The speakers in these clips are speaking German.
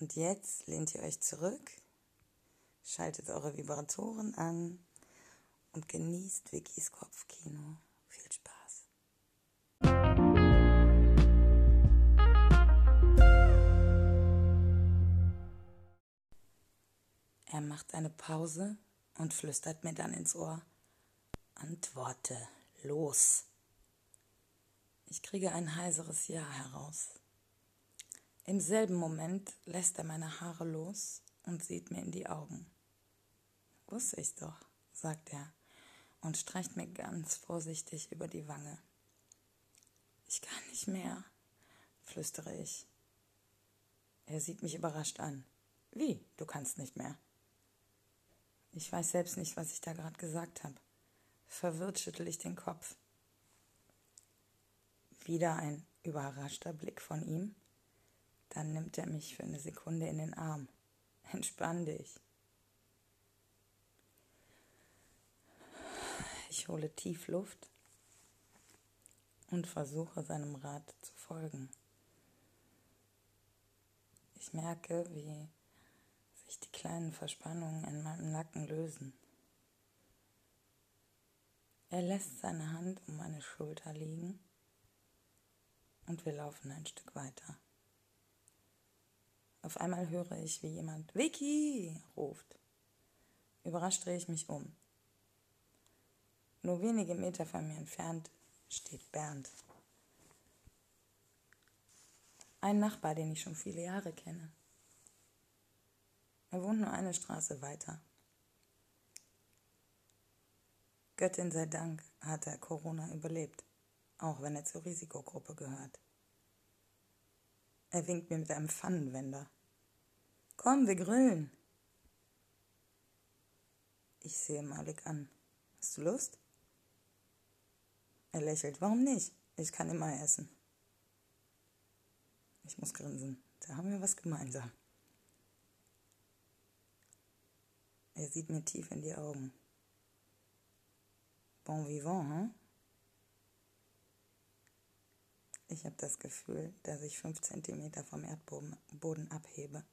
Und jetzt lehnt ihr euch zurück, schaltet eure Vibratoren an und genießt Vickys Kopfkino. Viel Spaß. Er macht eine Pause und flüstert mir dann ins Ohr. Antworte, los. Ich kriege ein heiseres Ja heraus. Im selben Moment lässt er meine Haare los und sieht mir in die Augen. Wusste ich doch, sagt er und streicht mir ganz vorsichtig über die Wange. Ich kann nicht mehr, flüstere ich. Er sieht mich überrascht an. Wie, du kannst nicht mehr? Ich weiß selbst nicht, was ich da gerade gesagt habe. Verwirrt schüttel ich den Kopf. Wieder ein überraschter Blick von ihm dann nimmt er mich für eine Sekunde in den Arm. Entspann dich. Ich hole tief Luft und versuche seinem Rat zu folgen. Ich merke, wie sich die kleinen Verspannungen in meinem Nacken lösen. Er lässt seine Hand um meine Schulter liegen und wir laufen ein Stück weiter. Auf einmal höre ich, wie jemand Vicky ruft. Überrascht drehe ich mich um. Nur wenige Meter von mir entfernt steht Bernd. Ein Nachbar, den ich schon viele Jahre kenne. Er wohnt nur eine Straße weiter. Göttin sei Dank hat er Corona überlebt, auch wenn er zur Risikogruppe gehört. Er winkt mir mit einem Pfannenwender. Komm, wir grillen. Ich sehe Malik an. Hast du Lust? Er lächelt. Warum nicht? Ich kann immer essen. Ich muss grinsen. Da haben wir was gemeinsam. Er sieht mir tief in die Augen. Bon vivant, hm? Ich habe das Gefühl, dass ich fünf Zentimeter vom Erdboden abhebe.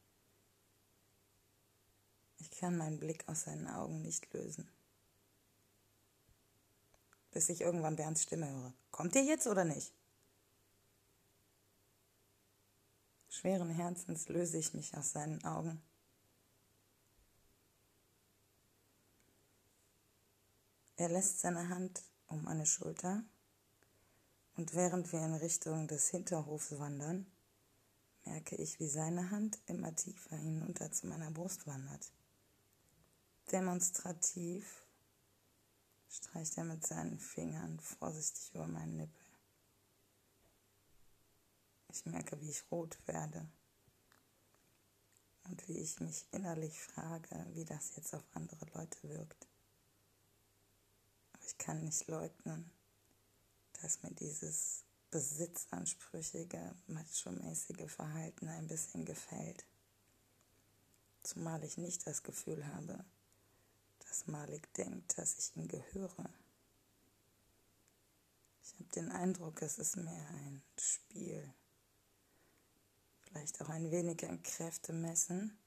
Ich kann meinen Blick aus seinen Augen nicht lösen. Bis ich irgendwann Bernds Stimme höre. Kommt ihr jetzt oder nicht? Schweren Herzens löse ich mich aus seinen Augen. Er lässt seine Hand um meine Schulter und während wir in Richtung des Hinterhofs wandern, merke ich, wie seine Hand immer tiefer hinunter zu meiner Brust wandert. Demonstrativ streicht er mit seinen Fingern vorsichtig über meinen Nippel. Ich merke, wie ich rot werde und wie ich mich innerlich frage, wie das jetzt auf andere Leute wirkt. Aber ich kann nicht leugnen, dass mir dieses besitzansprüchige, macho-mäßige Verhalten ein bisschen gefällt. Zumal ich nicht das Gefühl habe, dass Malik denkt, dass ich ihm gehöre. Ich habe den Eindruck, es ist mehr ein Spiel. Vielleicht auch ein wenig ein Kräftemessen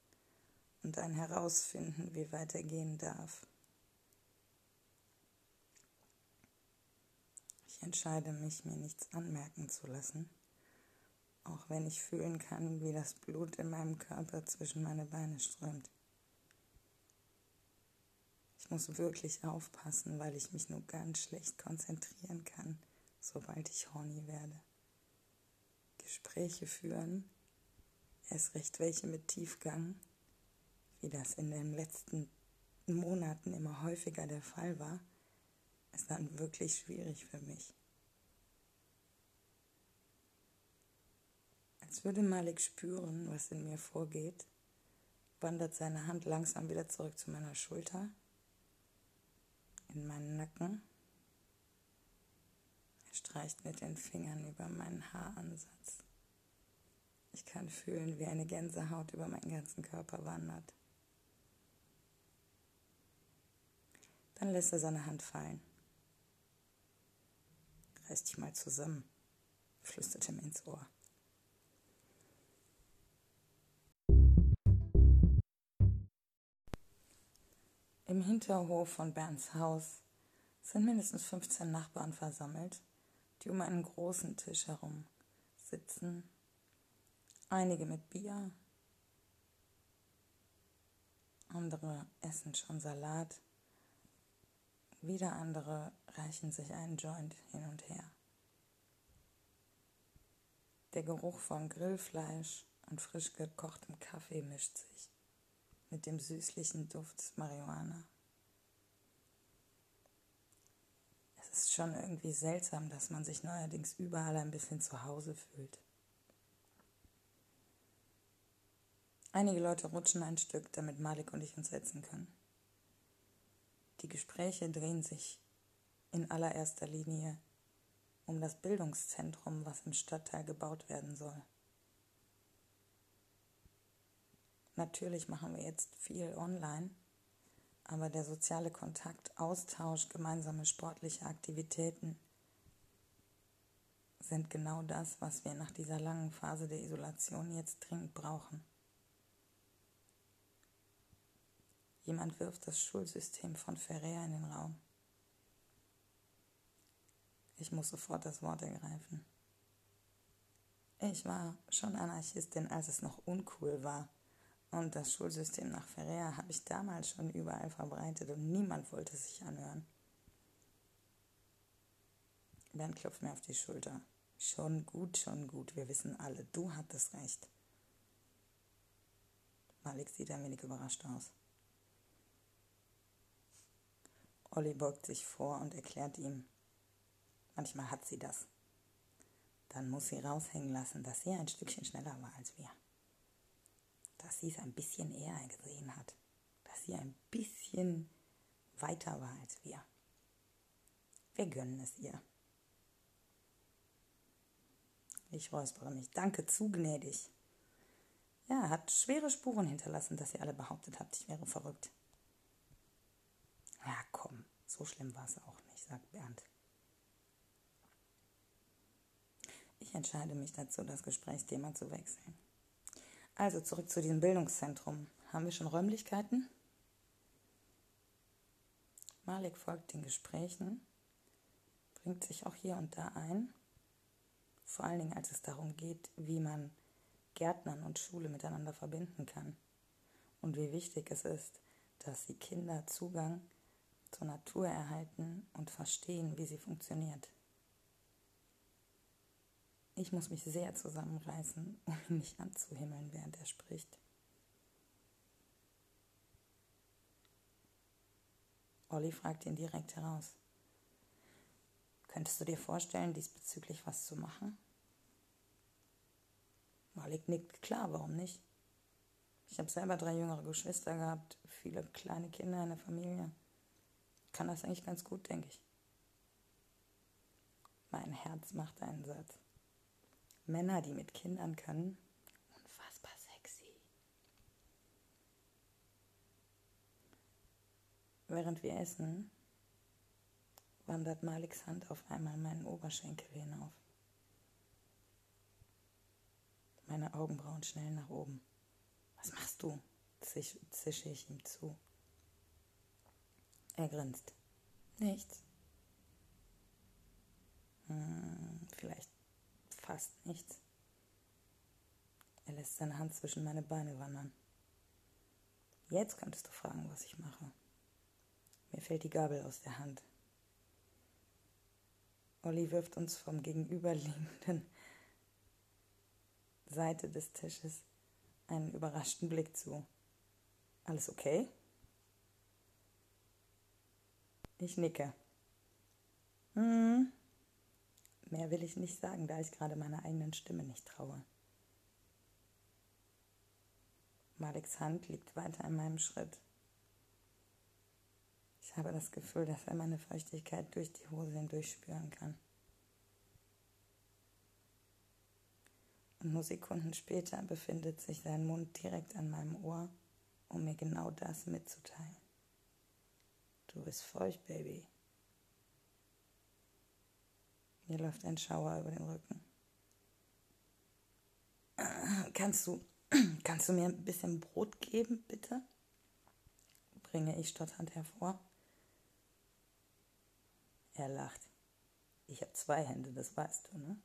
und ein Herausfinden, wie weit er gehen darf. Ich entscheide mich, mir nichts anmerken zu lassen, auch wenn ich fühlen kann, wie das Blut in meinem Körper zwischen meine Beine strömt. Ich muss wirklich aufpassen, weil ich mich nur ganz schlecht konzentrieren kann, sobald ich horny werde. Gespräche führen, erst recht welche mit Tiefgang, wie das in den letzten Monaten immer häufiger der Fall war, ist dann wirklich schwierig für mich. Als würde Malik spüren, was in mir vorgeht, wandert seine Hand langsam wieder zurück zu meiner Schulter, in meinen Nacken. Er streicht mit den Fingern über meinen Haaransatz. Ich kann fühlen, wie eine Gänsehaut über meinen ganzen Körper wandert. Dann lässt er seine Hand fallen. Reiß dich mal zusammen, flüsterte mir ins Ohr. Im Hinterhof von Bernds Haus sind mindestens 15 Nachbarn versammelt, die um einen großen Tisch herum sitzen. Einige mit Bier, andere essen schon Salat, wieder andere reichen sich einen Joint hin und her. Der Geruch von Grillfleisch und frisch gekochtem Kaffee mischt sich mit dem süßlichen Duft Marihuana. Es ist schon irgendwie seltsam, dass man sich neuerdings überall ein bisschen zu Hause fühlt. Einige Leute rutschen ein Stück, damit Malik und ich uns setzen können. Die Gespräche drehen sich in allererster Linie um das Bildungszentrum, was im Stadtteil gebaut werden soll. Natürlich machen wir jetzt viel online, aber der soziale Kontakt, Austausch, gemeinsame sportliche Aktivitäten sind genau das, was wir nach dieser langen Phase der Isolation jetzt dringend brauchen. Jemand wirft das Schulsystem von Ferrer in den Raum. Ich muss sofort das Wort ergreifen. Ich war schon Anarchistin, als es noch uncool war und das Schulsystem nach Ferrer habe ich damals schon überall verbreitet und niemand wollte sich anhören. Bernd klopft mir auf die Schulter. Schon gut, schon gut. Wir wissen alle, du hattest recht. Malik sieht ein wenig überrascht aus. Olli beugt sich vor und erklärt ihm, manchmal hat sie das. Dann muss sie raushängen lassen, dass sie ein Stückchen schneller war als wir dass sie es ein bisschen eher gesehen hat, dass sie ein bisschen weiter war als wir. Wir gönnen es ihr. Ich räuspere mich. Danke, zu gnädig. Ja, hat schwere Spuren hinterlassen, dass ihr alle behauptet habt, ich wäre verrückt. Ja, komm, so schlimm war es auch nicht, sagt Bernd. Ich entscheide mich dazu, das Gesprächsthema zu wechseln. Also zurück zu diesem Bildungszentrum. Haben wir schon Räumlichkeiten? Malik folgt den Gesprächen, bringt sich auch hier und da ein, vor allen Dingen als es darum geht, wie man Gärtnern und Schule miteinander verbinden kann und wie wichtig es ist, dass die Kinder Zugang zur Natur erhalten und verstehen, wie sie funktioniert. Ich muss mich sehr zusammenreißen, um ihn nicht anzuhimmeln, während er spricht. Olli fragt ihn direkt heraus. Könntest du dir vorstellen, diesbezüglich was zu machen? Malik nickt klar, warum nicht? Ich habe selber drei jüngere Geschwister gehabt, viele kleine Kinder in der Familie. Kann das eigentlich ganz gut, denke ich. Mein Herz macht einen Satz. Männer, die mit Kindern können. Unfassbar sexy. Während wir essen, wandert Maliks Hand auf einmal meinen Oberschenkel hinauf. Meine Augenbrauen schnell nach oben. Was machst du? Zisch, zische ich ihm zu. Er grinst. Nichts. Hm, vielleicht fast nichts. Er lässt seine Hand zwischen meine Beine wandern. Jetzt könntest du fragen, was ich mache. Mir fällt die Gabel aus der Hand. Olli wirft uns vom gegenüberliegenden Seite des Tisches einen überraschten Blick zu. Alles okay? Ich nicke. Hm. Mehr will ich nicht sagen, da ich gerade meiner eigenen Stimme nicht traue. Maliks Hand liegt weiter in meinem Schritt. Ich habe das Gefühl, dass er meine Feuchtigkeit durch die Hose hindurch spüren kann. Und nur Sekunden später befindet sich sein Mund direkt an meinem Ohr, um mir genau das mitzuteilen. Du bist feucht, Baby. Mir läuft ein Schauer über den Rücken. Kannst du, kannst du mir ein bisschen Brot geben, bitte? bringe ich stotternd hervor. Er lacht. Ich habe zwei Hände, das weißt du, ne?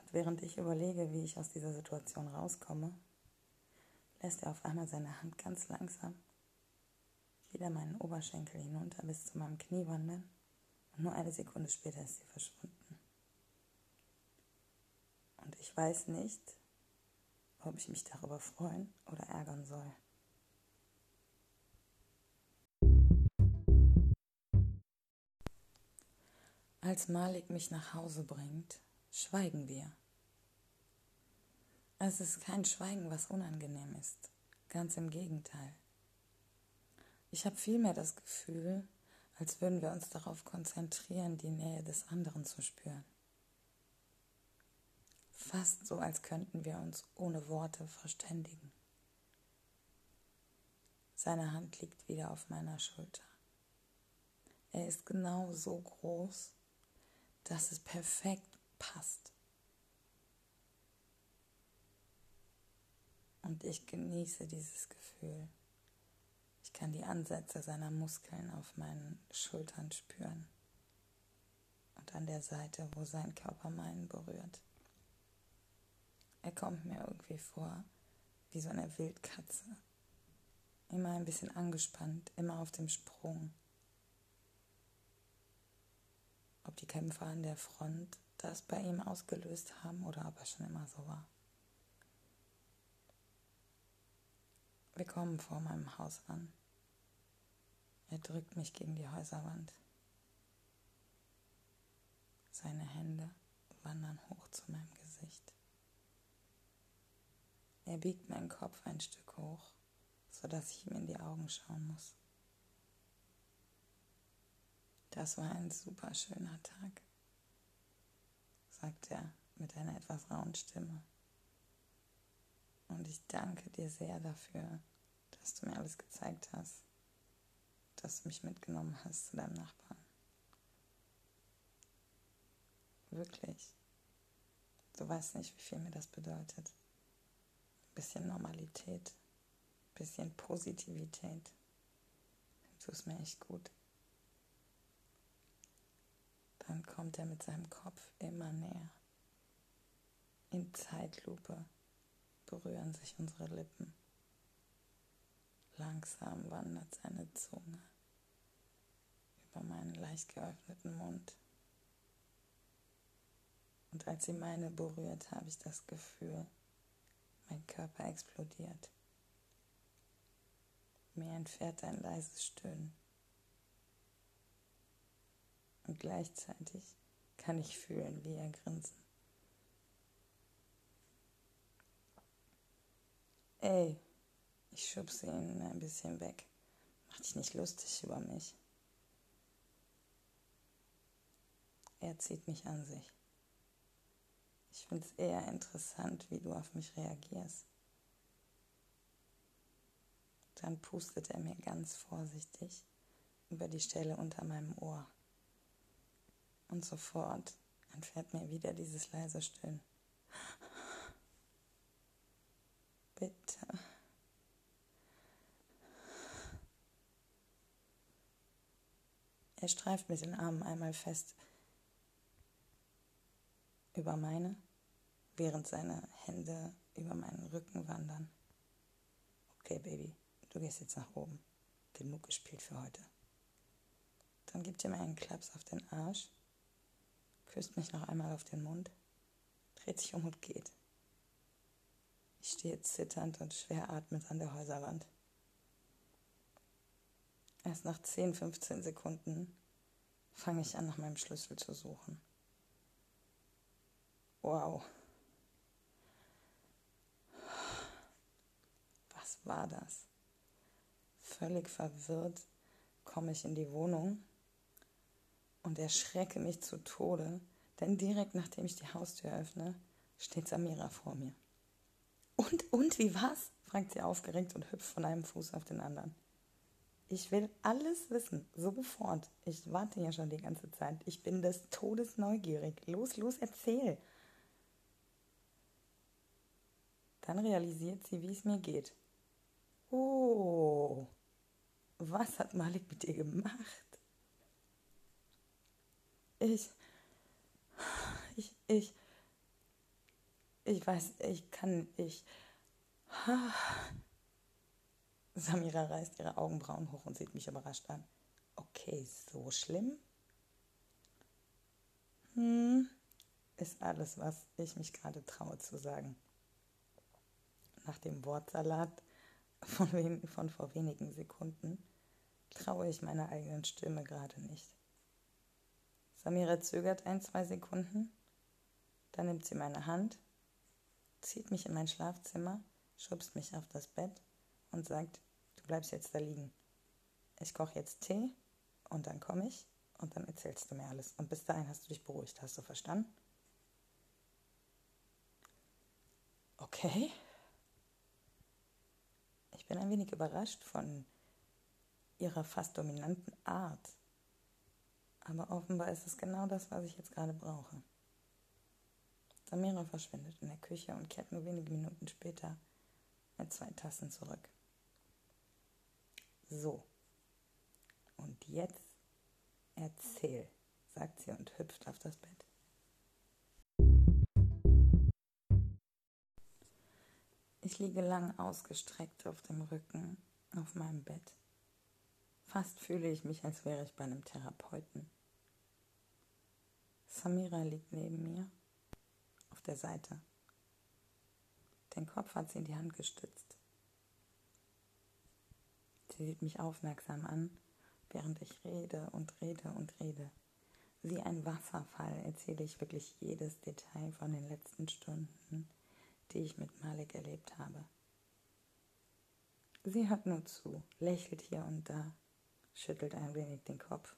Und während ich überlege, wie ich aus dieser Situation rauskomme, lässt er auf einmal seine Hand ganz langsam wieder meinen Oberschenkel hinunter bis zu meinem Knie wandern und nur eine Sekunde später ist sie verschwunden. Und ich weiß nicht, ob ich mich darüber freuen oder ärgern soll. Als Malik mich nach Hause bringt, schweigen wir. Es ist kein Schweigen, was unangenehm ist. Ganz im Gegenteil. Ich habe vielmehr das Gefühl, als würden wir uns darauf konzentrieren, die Nähe des anderen zu spüren. Fast so, als könnten wir uns ohne Worte verständigen. Seine Hand liegt wieder auf meiner Schulter. Er ist genau so groß, dass es perfekt passt. Und ich genieße dieses Gefühl. Ich kann die Ansätze seiner Muskeln auf meinen Schultern spüren und an der Seite, wo sein Körper meinen berührt. Er kommt mir irgendwie vor wie so eine Wildkatze. Immer ein bisschen angespannt, immer auf dem Sprung. Ob die Kämpfer an der Front das bei ihm ausgelöst haben oder ob er schon immer so war. Wir kommen vor meinem Haus an. Er drückt mich gegen die Häuserwand. Seine Hände wandern hoch zu meinem Gesicht. Er biegt meinen Kopf ein Stück hoch, sodass ich ihm in die Augen schauen muss. Das war ein super schöner Tag, sagt er mit einer etwas rauen Stimme. Und ich danke dir sehr dafür, dass du mir alles gezeigt hast, dass du mich mitgenommen hast zu deinem Nachbarn. Wirklich. Du weißt nicht, wie viel mir das bedeutet. Ein bisschen Normalität, ein bisschen Positivität. Du tust mir echt gut. Dann kommt er mit seinem Kopf immer näher. In Zeitlupe berühren sich unsere Lippen. Langsam wandert seine Zunge über meinen leicht geöffneten Mund. Und als sie meine berührt, habe ich das Gefühl, mein Körper explodiert. Mir entfährt ein leises Stöhnen. Und gleichzeitig kann ich fühlen, wie er grinsen. Ey, ich schubse ihn ein bisschen weg. Mach dich nicht lustig über mich. Er zieht mich an sich. Ich finde es eher interessant, wie du auf mich reagierst. Dann pustet er mir ganz vorsichtig über die Stelle unter meinem Ohr. Und sofort entfährt mir wieder dieses leise Stöhnen. Bitte. Er streift mit den Armen einmal fest über meine, während seine Hände über meinen Rücken wandern. Okay, Baby, du gehst jetzt nach oben. Genug gespielt für heute. Dann gibt er mir einen Klaps auf den Arsch, küsst mich noch einmal auf den Mund, dreht sich um und geht. Ich stehe zitternd und schwer atmend an der Häuserwand. Erst nach 10, 15 Sekunden fange ich an, nach meinem Schlüssel zu suchen. Wow. Was war das? Völlig verwirrt komme ich in die Wohnung und erschrecke mich zu Tode, denn direkt nachdem ich die Haustür öffne, steht Samira vor mir. Und, und, wie war's? fragt sie aufgeregt und hüpft von einem Fuß auf den anderen. Ich will alles wissen, sofort. Ich warte ja schon die ganze Zeit. Ich bin des Todes neugierig. Los, los, erzähl. Dann realisiert sie, wie es mir geht. Oh, was hat Malik mit dir gemacht? Ich, ich, ich, ich weiß, ich kann, ich. Samira reißt ihre Augenbrauen hoch und sieht mich überrascht an. Okay, so schlimm? Hm, ist alles, was ich mich gerade traue zu sagen. Nach dem Wortsalat von, wen, von vor wenigen Sekunden traue ich meiner eigenen Stimme gerade nicht. Samira zögert ein, zwei Sekunden, dann nimmt sie meine Hand, zieht mich in mein Schlafzimmer, schubst mich auf das Bett und sagt, du bleibst jetzt da liegen. Ich koche jetzt Tee und dann komme ich und dann erzählst du mir alles. Und bis dahin hast du dich beruhigt, hast du verstanden? Okay. Ich bin ein wenig überrascht von ihrer fast dominanten Art. Aber offenbar ist es genau das, was ich jetzt gerade brauche. Samira verschwindet in der Küche und kehrt nur wenige Minuten später mit zwei Tassen zurück. So. Und jetzt erzähl, sagt sie und hüpft auf das Bett. Ich liege lang ausgestreckt auf dem Rücken auf meinem Bett. Fast fühle ich mich, als wäre ich bei einem Therapeuten. Samira liegt neben mir auf der Seite. Den Kopf hat sie in die Hand gestützt. Sie sieht mich aufmerksam an, während ich rede und rede und rede. Wie ein Wasserfall erzähle ich wirklich jedes Detail von den letzten Stunden, die ich mit Malik erlebt habe. Sie hört nur zu, lächelt hier und da, schüttelt ein wenig den Kopf.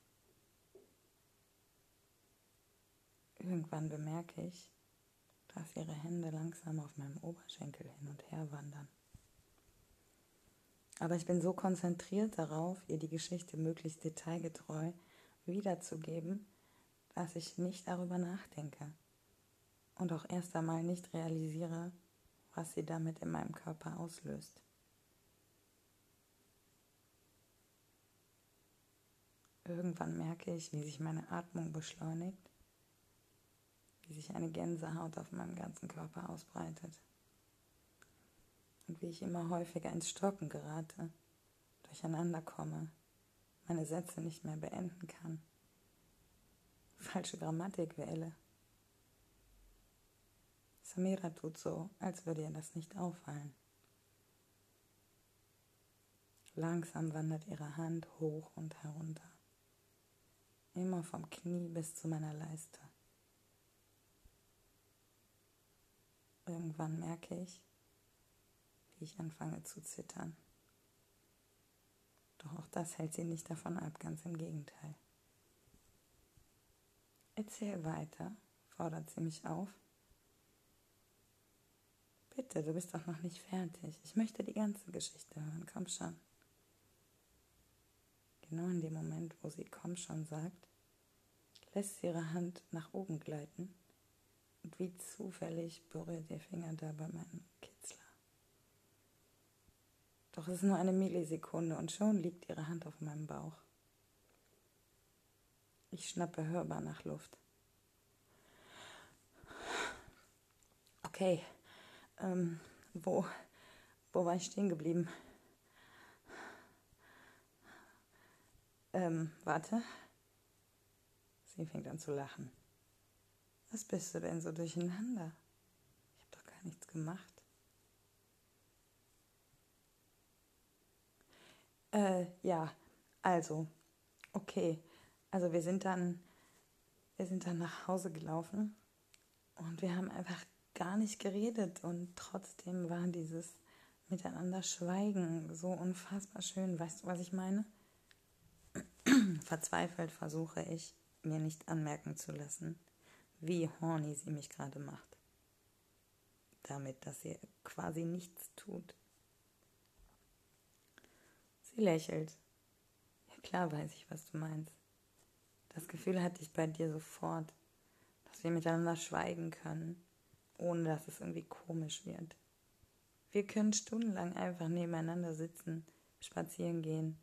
Irgendwann bemerke ich, dass ihre Hände langsam auf meinem Oberschenkel hin und her wandern. Aber ich bin so konzentriert darauf, ihr die Geschichte möglichst detailgetreu wiederzugeben, dass ich nicht darüber nachdenke und auch erst einmal nicht realisiere, was sie damit in meinem Körper auslöst. Irgendwann merke ich, wie sich meine Atmung beschleunigt, wie sich eine Gänsehaut auf meinem ganzen Körper ausbreitet und wie ich immer häufiger ins Stocken gerate, durcheinander komme, meine Sätze nicht mehr beenden kann, falsche Grammatik wähle. Samira tut so, als würde ihr das nicht auffallen. Langsam wandert ihre Hand hoch und herunter, immer vom Knie bis zu meiner Leiste. Irgendwann merke ich, wie ich anfange zu zittern. Doch auch das hält sie nicht davon ab, ganz im Gegenteil. Erzähl weiter, fordert sie mich auf. Bitte, du bist doch noch nicht fertig. Ich möchte die ganze Geschichte hören. Komm schon. Genau in dem Moment, wo sie komm schon sagt, lässt sie ihre Hand nach oben gleiten und wie zufällig berührt ihr Finger da bei meinem Kitzler. Doch es ist nur eine Millisekunde und schon liegt ihre Hand auf meinem Bauch. Ich schnappe hörbar nach Luft. Okay, ähm, wo, wo war ich stehen geblieben? Ähm, warte. Sie fängt an zu lachen. Was bist du denn so durcheinander? Ich habe doch gar nichts gemacht. Äh, ja, also, okay. Also wir sind dann, wir sind dann nach Hause gelaufen und wir haben einfach gar nicht geredet und trotzdem war dieses Miteinander Schweigen so unfassbar schön. Weißt du, was ich meine? Verzweifelt versuche ich, mir nicht anmerken zu lassen, wie horny sie mich gerade macht. Damit, dass sie quasi nichts tut. Sie lächelt. Ja klar weiß ich, was du meinst. Das Gefühl hatte ich bei dir sofort, dass wir miteinander schweigen können, ohne dass es irgendwie komisch wird. Wir können stundenlang einfach nebeneinander sitzen, spazieren gehen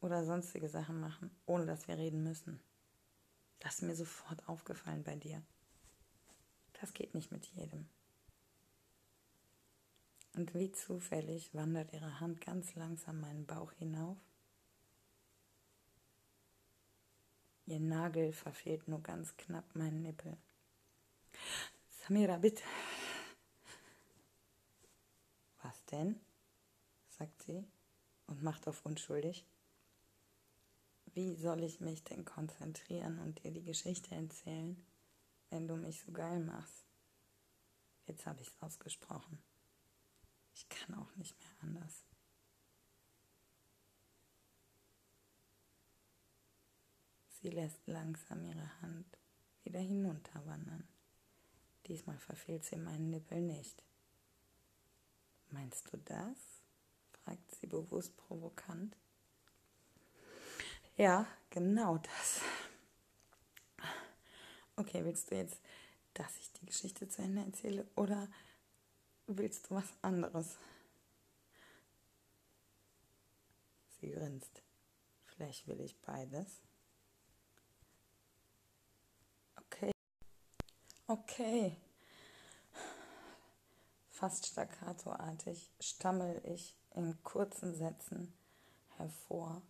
oder sonstige Sachen machen, ohne dass wir reden müssen. Das ist mir sofort aufgefallen bei dir. Das geht nicht mit jedem. Und wie zufällig wandert ihre Hand ganz langsam meinen Bauch hinauf. Ihr Nagel verfehlt nur ganz knapp meinen Nippel. Samira, bitte. Was denn? sagt sie und macht auf unschuldig. Wie soll ich mich denn konzentrieren und dir die Geschichte erzählen, wenn du mich so geil machst? Jetzt habe ich es ausgesprochen. Ich kann auch nicht mehr anders. Sie lässt langsam ihre Hand wieder hinunterwandern. Diesmal verfehlt sie meinen Nippel nicht. Meinst du das? fragt sie bewusst provokant. Ja, genau das. Okay, willst du jetzt, dass ich die Geschichte zu Ende erzähle oder willst du was anderes? Sie grinst. Vielleicht will ich beides. Okay. Okay. Fast staccatoartig stammel ich in kurzen Sätzen hervor,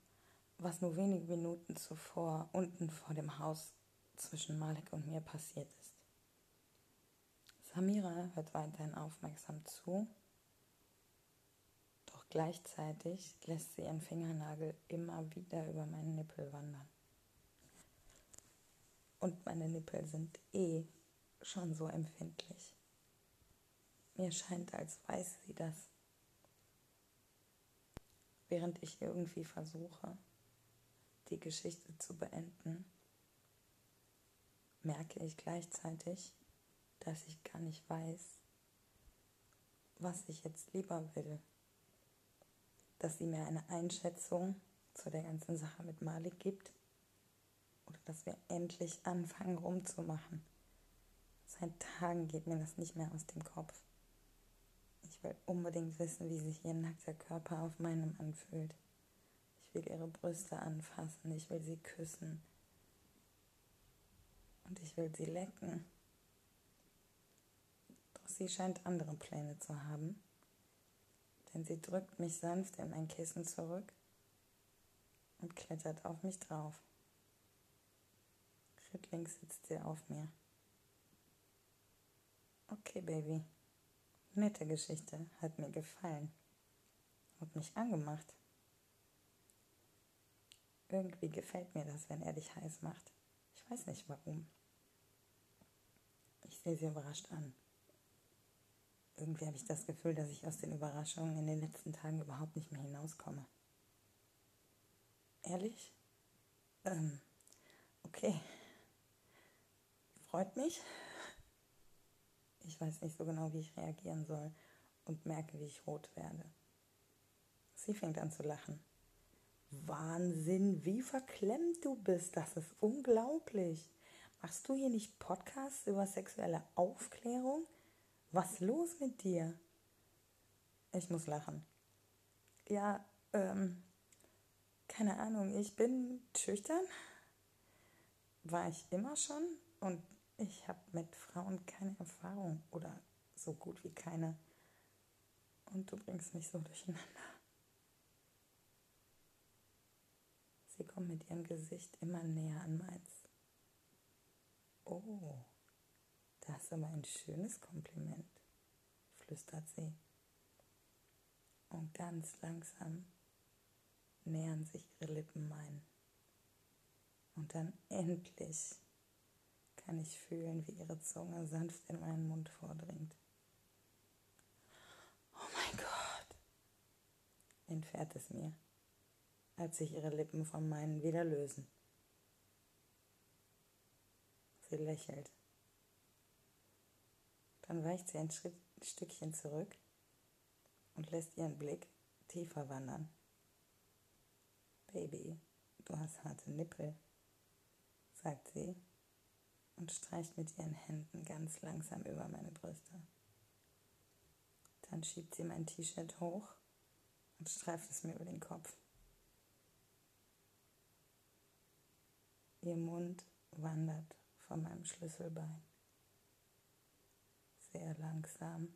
was nur wenige Minuten zuvor unten vor dem Haus zwischen Malik und mir passiert. Samira hört weiterhin aufmerksam zu, doch gleichzeitig lässt sie ihren Fingernagel immer wieder über meinen Nippel wandern. Und meine Nippel sind eh schon so empfindlich. Mir scheint, als weiß sie das. Während ich irgendwie versuche, die Geschichte zu beenden, merke ich gleichzeitig, dass ich gar nicht weiß, was ich jetzt lieber will. Dass sie mir eine Einschätzung zu der ganzen Sache mit Malik gibt oder dass wir endlich anfangen rumzumachen. Seit Tagen geht mir das nicht mehr aus dem Kopf. Ich will unbedingt wissen, wie sich ihr nackter Körper auf meinem anfühlt. Ich will ihre Brüste anfassen, ich will sie küssen und ich will sie lecken. Sie scheint andere Pläne zu haben, denn sie drückt mich sanft in mein Kissen zurück und klettert auf mich drauf. Rittlings sitzt sie auf mir. Okay, Baby. Nette Geschichte, hat mir gefallen. Hat mich angemacht. Irgendwie gefällt mir das, wenn er dich heiß macht. Ich weiß nicht warum. Ich sehe sie überrascht an. Irgendwie habe ich das Gefühl, dass ich aus den Überraschungen in den letzten Tagen überhaupt nicht mehr hinauskomme. Ehrlich? Ähm, okay. Freut mich. Ich weiß nicht so genau, wie ich reagieren soll und merke, wie ich rot werde. Sie fängt an zu lachen. Wahnsinn, wie verklemmt du bist. Das ist unglaublich. Machst du hier nicht Podcasts über sexuelle Aufklärung? Was los mit dir? Ich muss lachen. Ja, ähm, keine Ahnung, ich bin schüchtern. War ich immer schon und ich habe mit Frauen keine Erfahrung oder so gut wie keine. Und du bringst mich so durcheinander. Sie kommt mit ihrem Gesicht immer näher an meins. Oh, das ist aber ein schönes Kompliment, flüstert sie. Und ganz langsam nähern sich ihre Lippen meinen. Und dann endlich kann ich fühlen, wie ihre Zunge sanft in meinen Mund vordringt. Oh mein Gott, entfährt es mir als sich ihre Lippen von meinen wieder lösen. Sie lächelt. Dann weicht sie ein Schritt, Stückchen zurück und lässt ihren Blick tiefer wandern. Baby, du hast harte Nippel, sagt sie und streicht mit ihren Händen ganz langsam über meine Brüste. Dann schiebt sie mein T-Shirt hoch und streift es mir über den Kopf. Ihr Mund wandert von meinem Schlüsselbein sehr langsam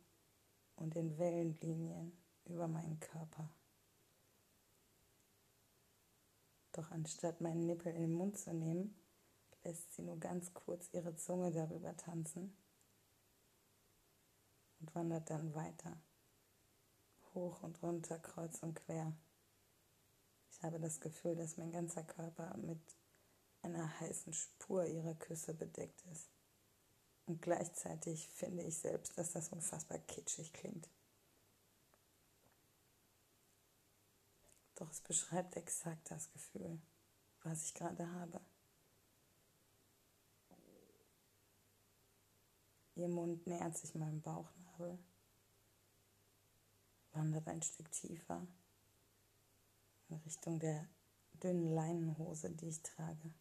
und in Wellenlinien über meinen Körper. Doch anstatt meinen Nippel in den Mund zu nehmen, lässt sie nur ganz kurz ihre Zunge darüber tanzen und wandert dann weiter, hoch und runter, kreuz und quer. Ich habe das Gefühl, dass mein ganzer Körper mit einer heißen Spur ihrer Küsse bedeckt ist. Und gleichzeitig finde ich selbst, dass das unfassbar kitschig klingt. Doch es beschreibt exakt das Gefühl, was ich gerade habe. Ihr Mund nähert sich meinem Bauchnabel, wandert ein Stück tiefer in Richtung der dünnen Leinenhose, die ich trage.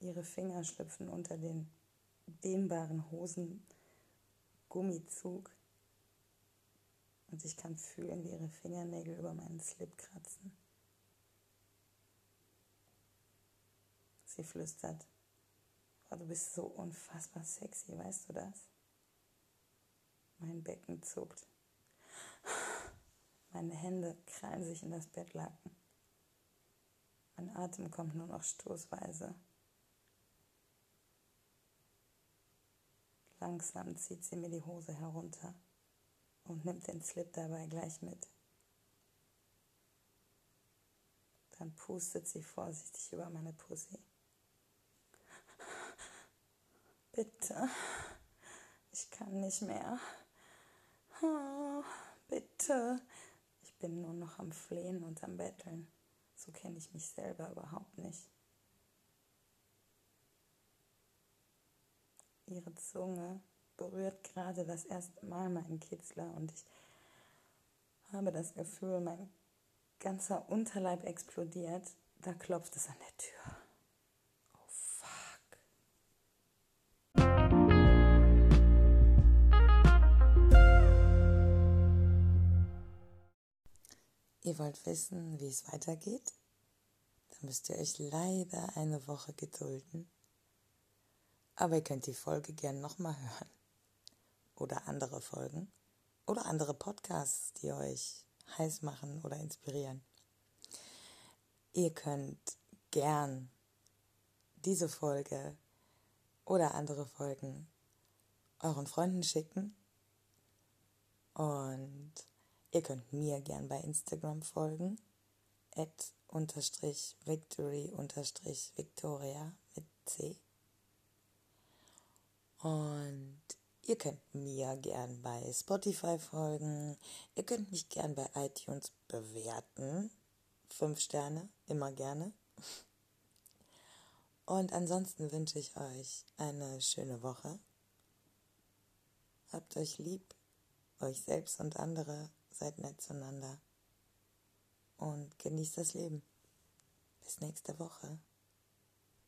Ihre Finger schlüpfen unter den dehnbaren Hosen Gummizug und ich kann fühlen, wie ihre Fingernägel über meinen Slip kratzen. Sie flüstert, oh, du bist so unfassbar sexy, weißt du das? Mein Becken zuckt. Meine Hände krallen sich in das Bettlaken. Mein Atem kommt nur noch stoßweise. Langsam zieht sie mir die Hose herunter und nimmt den Slip dabei gleich mit. Dann pustet sie vorsichtig über meine Pussy. Bitte, ich kann nicht mehr. Oh, bitte. Ich bin nur noch am Flehen und am Betteln. So kenne ich mich selber überhaupt nicht. Ihre Zunge berührt gerade das erste Mal meinen Kitzler und ich habe das Gefühl, mein ganzer Unterleib explodiert. Da klopft es an der Tür. Oh. Ihr wollt wissen, wie es weitergeht? Dann müsst ihr euch leider eine Woche gedulden. Aber ihr könnt die Folge gern nochmal hören. Oder andere Folgen. Oder andere Podcasts, die euch heiß machen oder inspirieren. Ihr könnt gern diese Folge oder andere Folgen euren Freunden schicken. Und ihr könnt mir gern bei Instagram folgen. At unterstrich victory unterstrich victoria mit C. Und ihr könnt mir gern bei Spotify folgen. Ihr könnt mich gern bei iTunes bewerten. Fünf Sterne, immer gerne. Und ansonsten wünsche ich euch eine schöne Woche. Habt euch lieb, euch selbst und andere, seid nett zueinander und genießt das Leben. Bis nächste Woche.